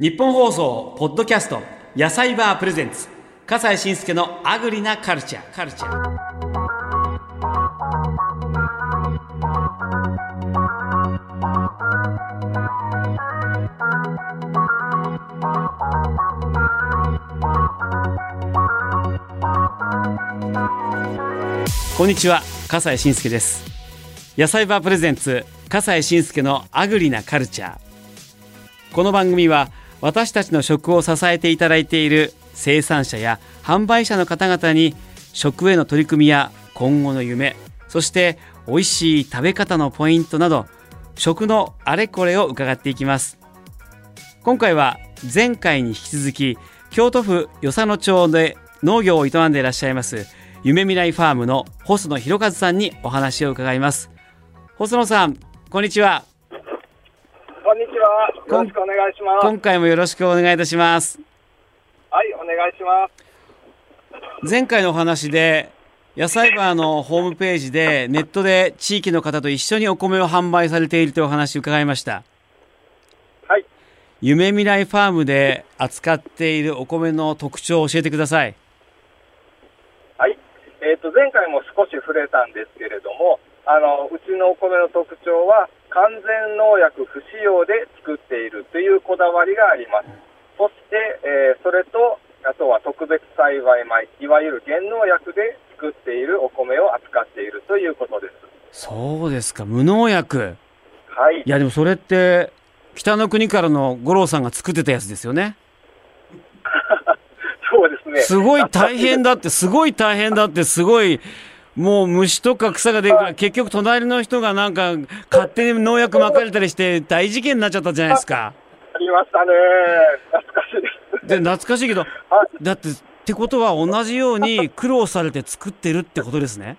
日本放送ポッドキャスト野菜バープレゼンツ。笠西慎介のアグリなカルチャーカルチャーこんにちは笠西慎介です。野菜バープレゼンツ笠西慎介のアグリなカルチャーこの番組は私たちの食を支えていただいている生産者や販売者の方々に食への取り組みや今後の夢そして美味しい食べ方のポイントなど食のあれこれを伺っていきます。今回は前回に引き続き京都府与謝野町で農業を営んでいらっしゃいます夢未来ファームの細野博和さんにお話を伺います。細野さんこんにちは。は。よろしくお願いします。今回もよろしくお願いいたしますはい、お願いします。前回のお話で野菜バーのホームページでネットで地域の方と一緒にお米を販売されているというお話を伺いましたはい。夢未来ファームで扱っているお米の特徴を教えてくださいはい。えっ、と、前回も少し触れたんですけれども、あの、うちのお米の特徴は、完全農薬不使用で作っているというこだわりがあります。そして、えーそれと、あとは特別栽培米、いわゆる原農薬で作っているお米を扱っているということです。そうですか無農薬はいい。やでもそれって北の国からの五郎さんが作ってたやつですよね そうですね。すごい大変だって、すごい大変だって、すごい、もう虫とか草が出るから、結局隣の人がなんか、勝手に農薬まかれたりして、大事件になっちゃったじゃないですか。ありましたね。懐かしいです。で、懐かしいけど、はい。だって、ってことは同じように苦労されて作ってるってことですね。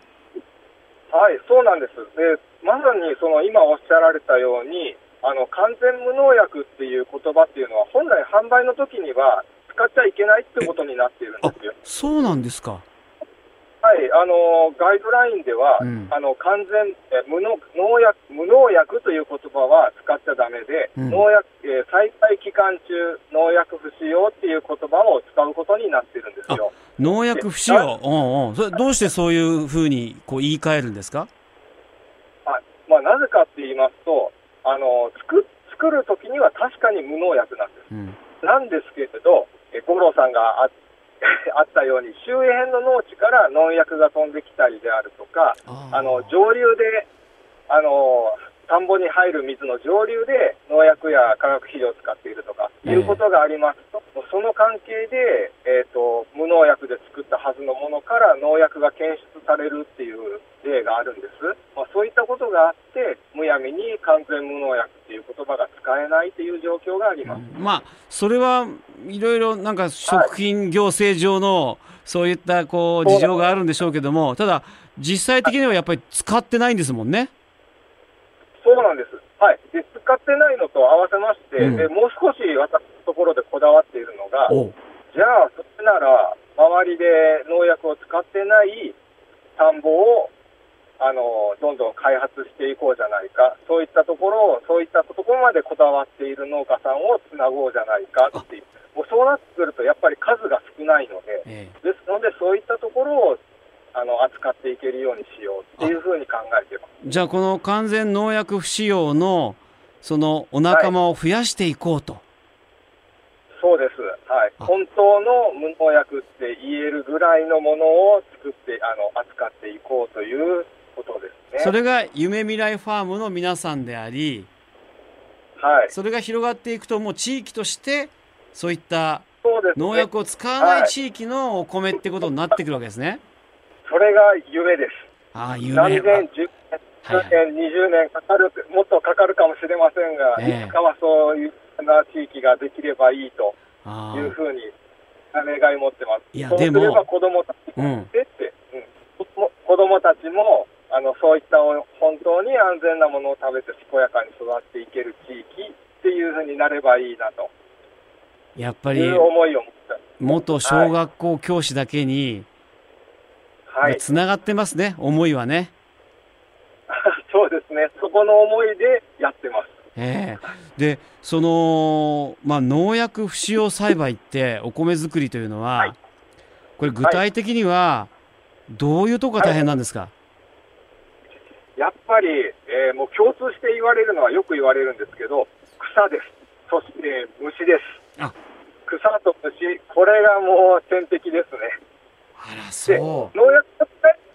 はい、そうなんです。で、まさにその今おっしゃられたように、あの完全無農薬っていう言葉っていうのは、本来販売の時には使っちゃいけないってことになっているんあですよ。、そうなんですか。はい、あのガイドラインでは、うんあの完全え無農農薬無農薬という言葉は使っちゃダメで、うん農薬、えー栽培期間中農薬不使用っていう言葉を使うことになってるんですよ。農薬不使用。うんうん。それ、どうしてそういうふうに、こう言い換えるんですか？はいまあ、なぜかって言いますと、あの作作る時には確かに無農薬なんです。うん。なんですけれど、え五郎さんがあ あったように、周辺の農地から農薬が飛んできたりであるとか、あの上流であの、田んぼに入る水の上流で農薬や化学肥料を使っているとか、ええいうことがありますと、その関係で、えーと、無農薬で作ったはずのものから農薬が検出されるっていう例があるんです。まあ、そういったことがあって、むやみに完全無農薬っていう言葉が使えないという状況があります。まあ、それはいろいろなんか食品行政上のそういったこう事情があるんでしょうけども、ただ、実際的にはやっぱり使ってないんですもんね。そうなんです。はい。で、使ってないのと合わせまして、うんでもう少し私のところでこだわっているのが、おじゃあ、それなら、周りで農薬を使ってない田んぼを、あの、どんどん開発していこうじゃないか。そういったところを、そういったところまでこだわっている農家さんをつなごうじゃないかっていう。もうそうなってくると、やっぱり数が少ないので、ええですので、そういったところを、あの、扱っていけるようにしようっていうふうに考えています。じゃあこの完全農薬不使用のそのお仲間を増やしていこうと、そうです。はい。あ本当の無農薬って言えるぐらいのものを作って、あの、扱っていこうということですね。それが夢未来ファームの皆さんでありはい。それが広がっていくともう地域としてそういった。農薬を使わなはいい地域のお米ってことになってくるわけですね。それが夢です。ああ夢何年、10年、はいはい10年、20年かかる、もっとかかるかもしれませんが、ええいつかはそういうな地域ができればいいとあいうふうに願い持ってます。いやそうすれでもば子供たちあうんでって、うん、子子供たちも、あの、そういったお本当に安全なものを食べて健やかに育っていける地域っていうふうになればいいなとやっぱり元小学校教師だけにはい。つながってますね思いはね。そうですね。そこの思いでやってます。ええでその、まあ、農薬不使用栽培ってお米作りというのは、はいこれ具体的にはどういうとこが大変なんですか、やっぱり、えーもう共通して言われるのはよく言われるんですけど、草です。そして虫です。あ草と虫、これがもう天敵ですね。あらで、そう農薬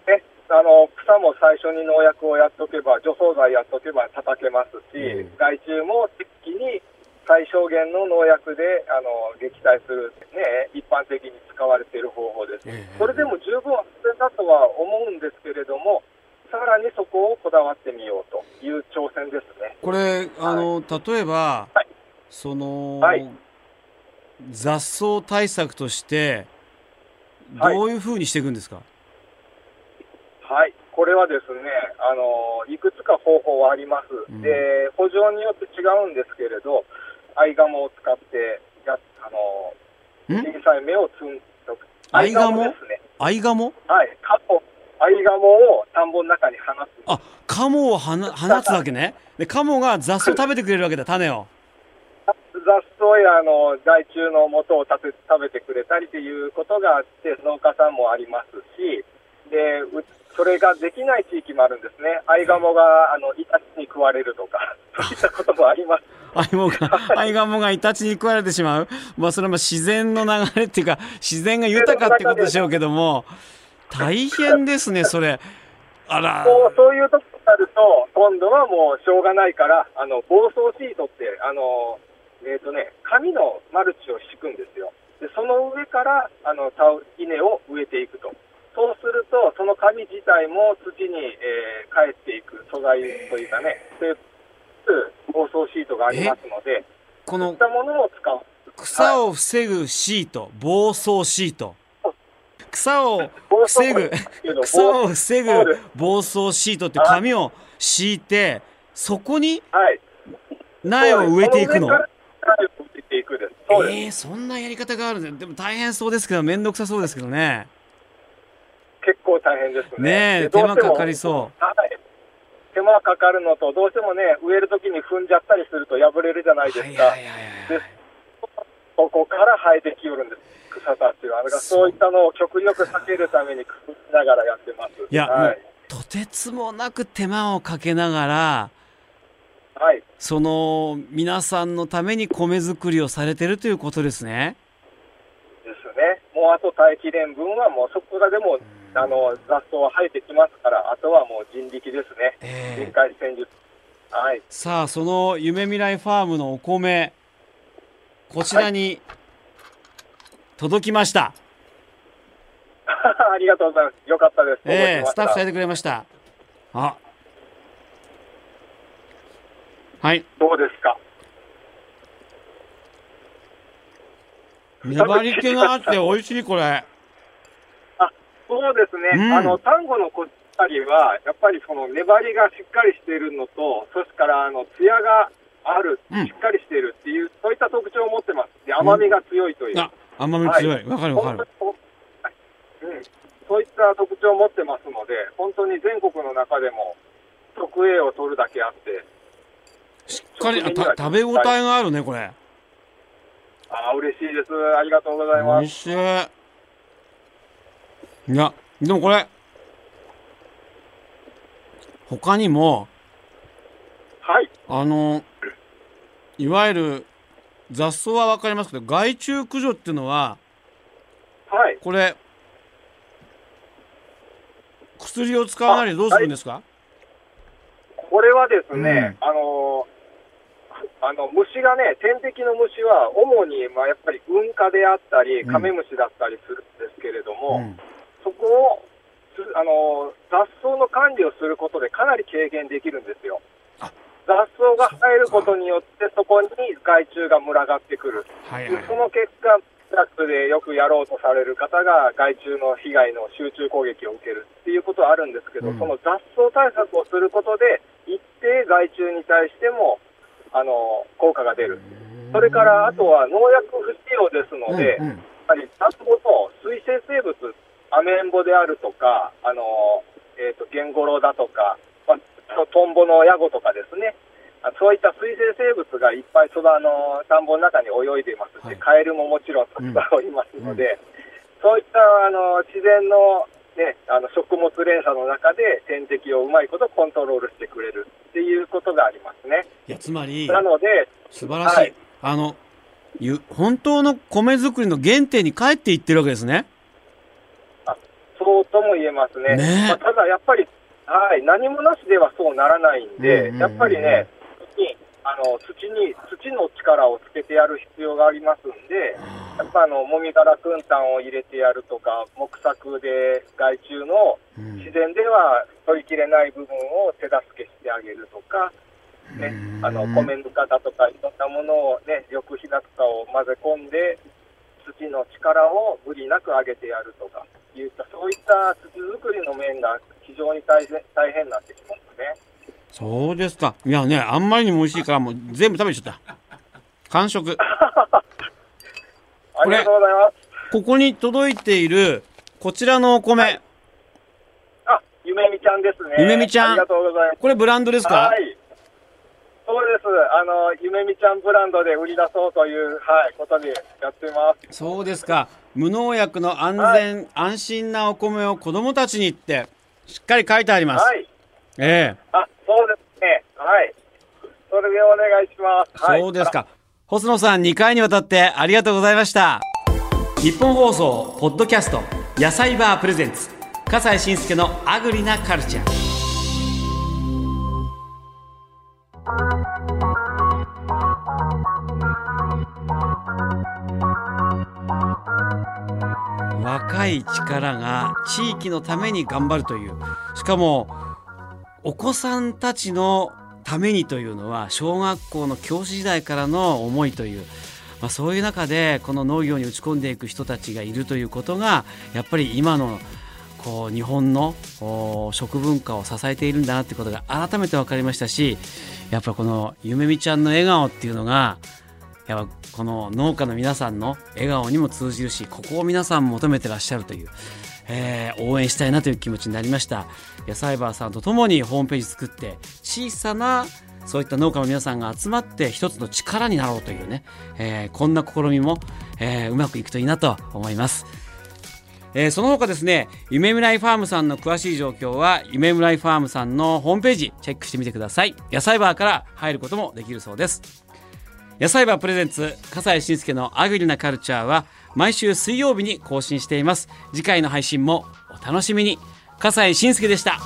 ね、あの、草も最初に農薬をやっとけば、除草剤やっとけば叩けますし、うん害虫も適宜に最小限の農薬で、あの、撃退する、ね、一般的に使われている方法です。ええそれでも十分安全だとは思うんですけれども、さらにそこをこだわってみようという挑戦ですね。これあの、例えば、はいその、はい雑草対策としてはい。どういうふうにしていくんですか、はい、これはですね、あのいくつか方法はあります、うん。で補助によって違うんですけれど、アイガモを使ってやあのん？小さい芽を摘んどく、アイガモですね、アイガモはい、カモアイガモを田んぼの中に放つ、あカモを放放つわけね。でカモが雑草食べてくれるわけだ種を雑草やあの害虫の元を立て食べてくれたりということがあって、農家さんもありますし、でうそれができない地域もあるんですね、アイガモがあのイタチに食われるとか、そういったこともあります。アイモが、アイガモがイタチに食われてしまう。まあ、それはまあ自然の流れっていうか、自然が豊かってことでしょうけども、大変ですね、それ。あら。もうそういうとこになると、今度はもうしょうがないから、あの防草シートって、あのえーとね、紙のマルチを敷くんですよ。でその上からあの稲を植えていくと。そうすると、その紙自体も土に、えー帰っていく素材というかね、そういう防草シートがありますので、このたものを使う。草を防ぐシート、防草シート。草を防ぐ草を防ぐ防草シートって紙を敷いて、そこにはい。苗を植えていくの？そ上から苗を植えてい。えー、そんなやり方があるんですでも大変そうですけど、めんどくさそうですけどね。結構大変ですね。ね手間かかりそうはい。手間かかるのと、どうしてもね、植えるときに踏んじゃったりすると破れるじゃないですか。はいはいはいはいでそこから生えてきよるんです、草たちは。そういったのを極力避けるために工夫しながらやってます。いや、はい。とてつもなく手間をかけながら、はい。その皆さんのために米作りをされてるということですね。ですね。もうあと待機連分はもうそこらでも、あの、雑草は生えてきますから、あとはもう人力ですね。ええ人海戦術。はい。さあ、その夢未来ファームのお米、こちらに届きました。ありがとうございます。よかったです。ええ届きましたスタッフされてくれました。あ。はい。どうですか？粘り気があって美味しい、これ。あそうですね、うんあの丹後のこったりは、やっぱりその粘りがしっかりしているのと、それからあの艶がある、うんしっかりしているっていう、そういった特徴を持ってます。で甘みが強いという。あ、甘み強い。わ、かるわかる。そういった特徴を持ってますので、本当に全国の中でも特 A を取るだけあって、しっかり、あた食べ応えがあるね、これ。あー嬉しいです。ありがとうござい美ます。味しい。いや、でもこれ、他にも、はい。あの、いわゆる雑草はわかりますけど、害虫駆除っていうのは、はい。これ、薬を使わないでどうするんですか？これはですね、うんあのあの虫がね、天敵の虫は主に、まあ、やっぱり運化であったり、うん。カメムシだったりするんですけれども、うん。そこをすあの雑草の管理をすることでかなり軽減できるんですよ。あ。雑草が生えることによって、そこに害虫が群がってくる。はいはい。でその結果、トラックでよくやろうとされる方が害虫の被害の集中攻撃を受けるっていうことはあるんですけど、うん。その雑草対策をすることで、一定害虫に対してもあの効果が出る、それからあとは農薬不使用ですので、うんうん。やっぱり田んぼの水生生物、アメンボであるとか、あのえー、とゲンゴロウだとか、まあ、トンボのヤゴとかですね、あそういった水生生物がいっぱいそのあの田んぼの中に泳いでいますし、はい。カエルももちろんたくさんおりますので、そういったあの自然の,、ね、あの食物連鎖の中で天敵をうまいことコントロールしてくれるっていうことがありますね。いやつまりなので、素晴らしい、はいあのゆ本当の米作りの原点に帰っていってるわけですね。そうとも言えますね。ねえまあ、ただやっぱり、はい、何もなしではそうならないんで、うんうんうんうんやっぱりね、にあの土に、土の力をつけてやる必要がありますんで、やっぱあの、もみ殻くんたんを入れてやるとか、木作で害虫のうん。自然では取りきれない部分を手助けしてあげるとか、ね、あの、米ぬかだとか、いろんなものをね、緑肥だとかを混ぜ込んで、土の力を無理なく上げてやるとか、そういった土作りの面が非常に大変、大変になってきますね。そうですか。いやね、あんまりにも美味しいから、もう全部食べちゃった。完食。ありがとうございます。ここに届いている、こちらのお米。あ、ゆめみちゃんですね。ゆめみちゃんありがとうございます。これブランドですか？はい。そうです。あの、ゆめみちゃんブランドで売り出そうという、はい、ことでやってます。そうですか。無農薬の安全、安心なお米を子供たちにって、しっかり書いてあります。はい。ええあ、そうですね。はい。お願いします。はい。そうですか。細野さん、2回にわたってありがとうございました。日本放送、ポッドキャスト、野菜バープレゼンツ、笠西慎介のアグリなカルチャー。若い力が地域のために頑張るというしかもお子さんたちのためにというのは小学校の教師時代からの思いという、まあ、そういう中でこの農業に打ち込んでいく人たちがいるということがやっぱり今のこう日本の食文化を支えているんだなってことが改めて分かりましたしやっぱこのゆめみちゃんの笑顔っていうのがやっぱこの農家の皆さんの笑顔にも通じるしここを皆さん求めてらっしゃるという、えー応援したいなという気持ちになりました野菜バーさんとともにホームページ作って小さなそういった農家の皆さんが集まって一つの力になろうというね、えーこんな試みも、えーうまくいくといいなと思います。えーその他ですね、夢未来ファームさんの詳しい状況は、夢未来ファームさんのホームページチェックしてみてください。野菜バーから入ることもできるそうです。野菜バープレゼンツ、笠西慎介のアグリなカルチャーは、毎週水曜日に更新しています。次回の配信もお楽しみに。笠西慎介でした。